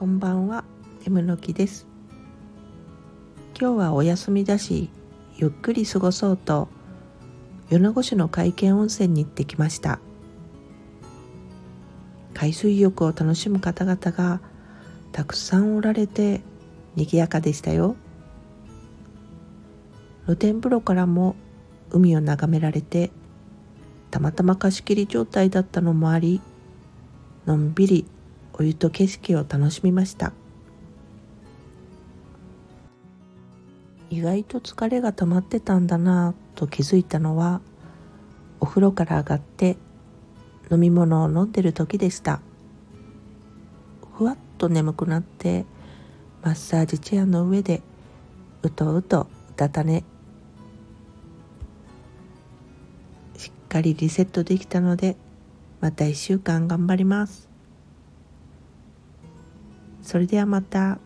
こんばんは。M の木です。今日はお休みだしゆっくり過ごそうと米子市の海見温泉に行ってきました。海水浴を楽しむ方々がたくさんおられて賑やかでしたよ。露天風呂からも海を眺められてたまたま貸し切り状態だったのもありのんびりお湯と景色を楽しみました。意外と疲れが溜まってたんだなぁと気づいたのはお風呂から上がって飲み物を飲んでる時でした。ふわっと眠くなってマッサージチェアの上でうとうとうたた寝。しっかりリセットできたのでまた1週間頑張ります。それではまた。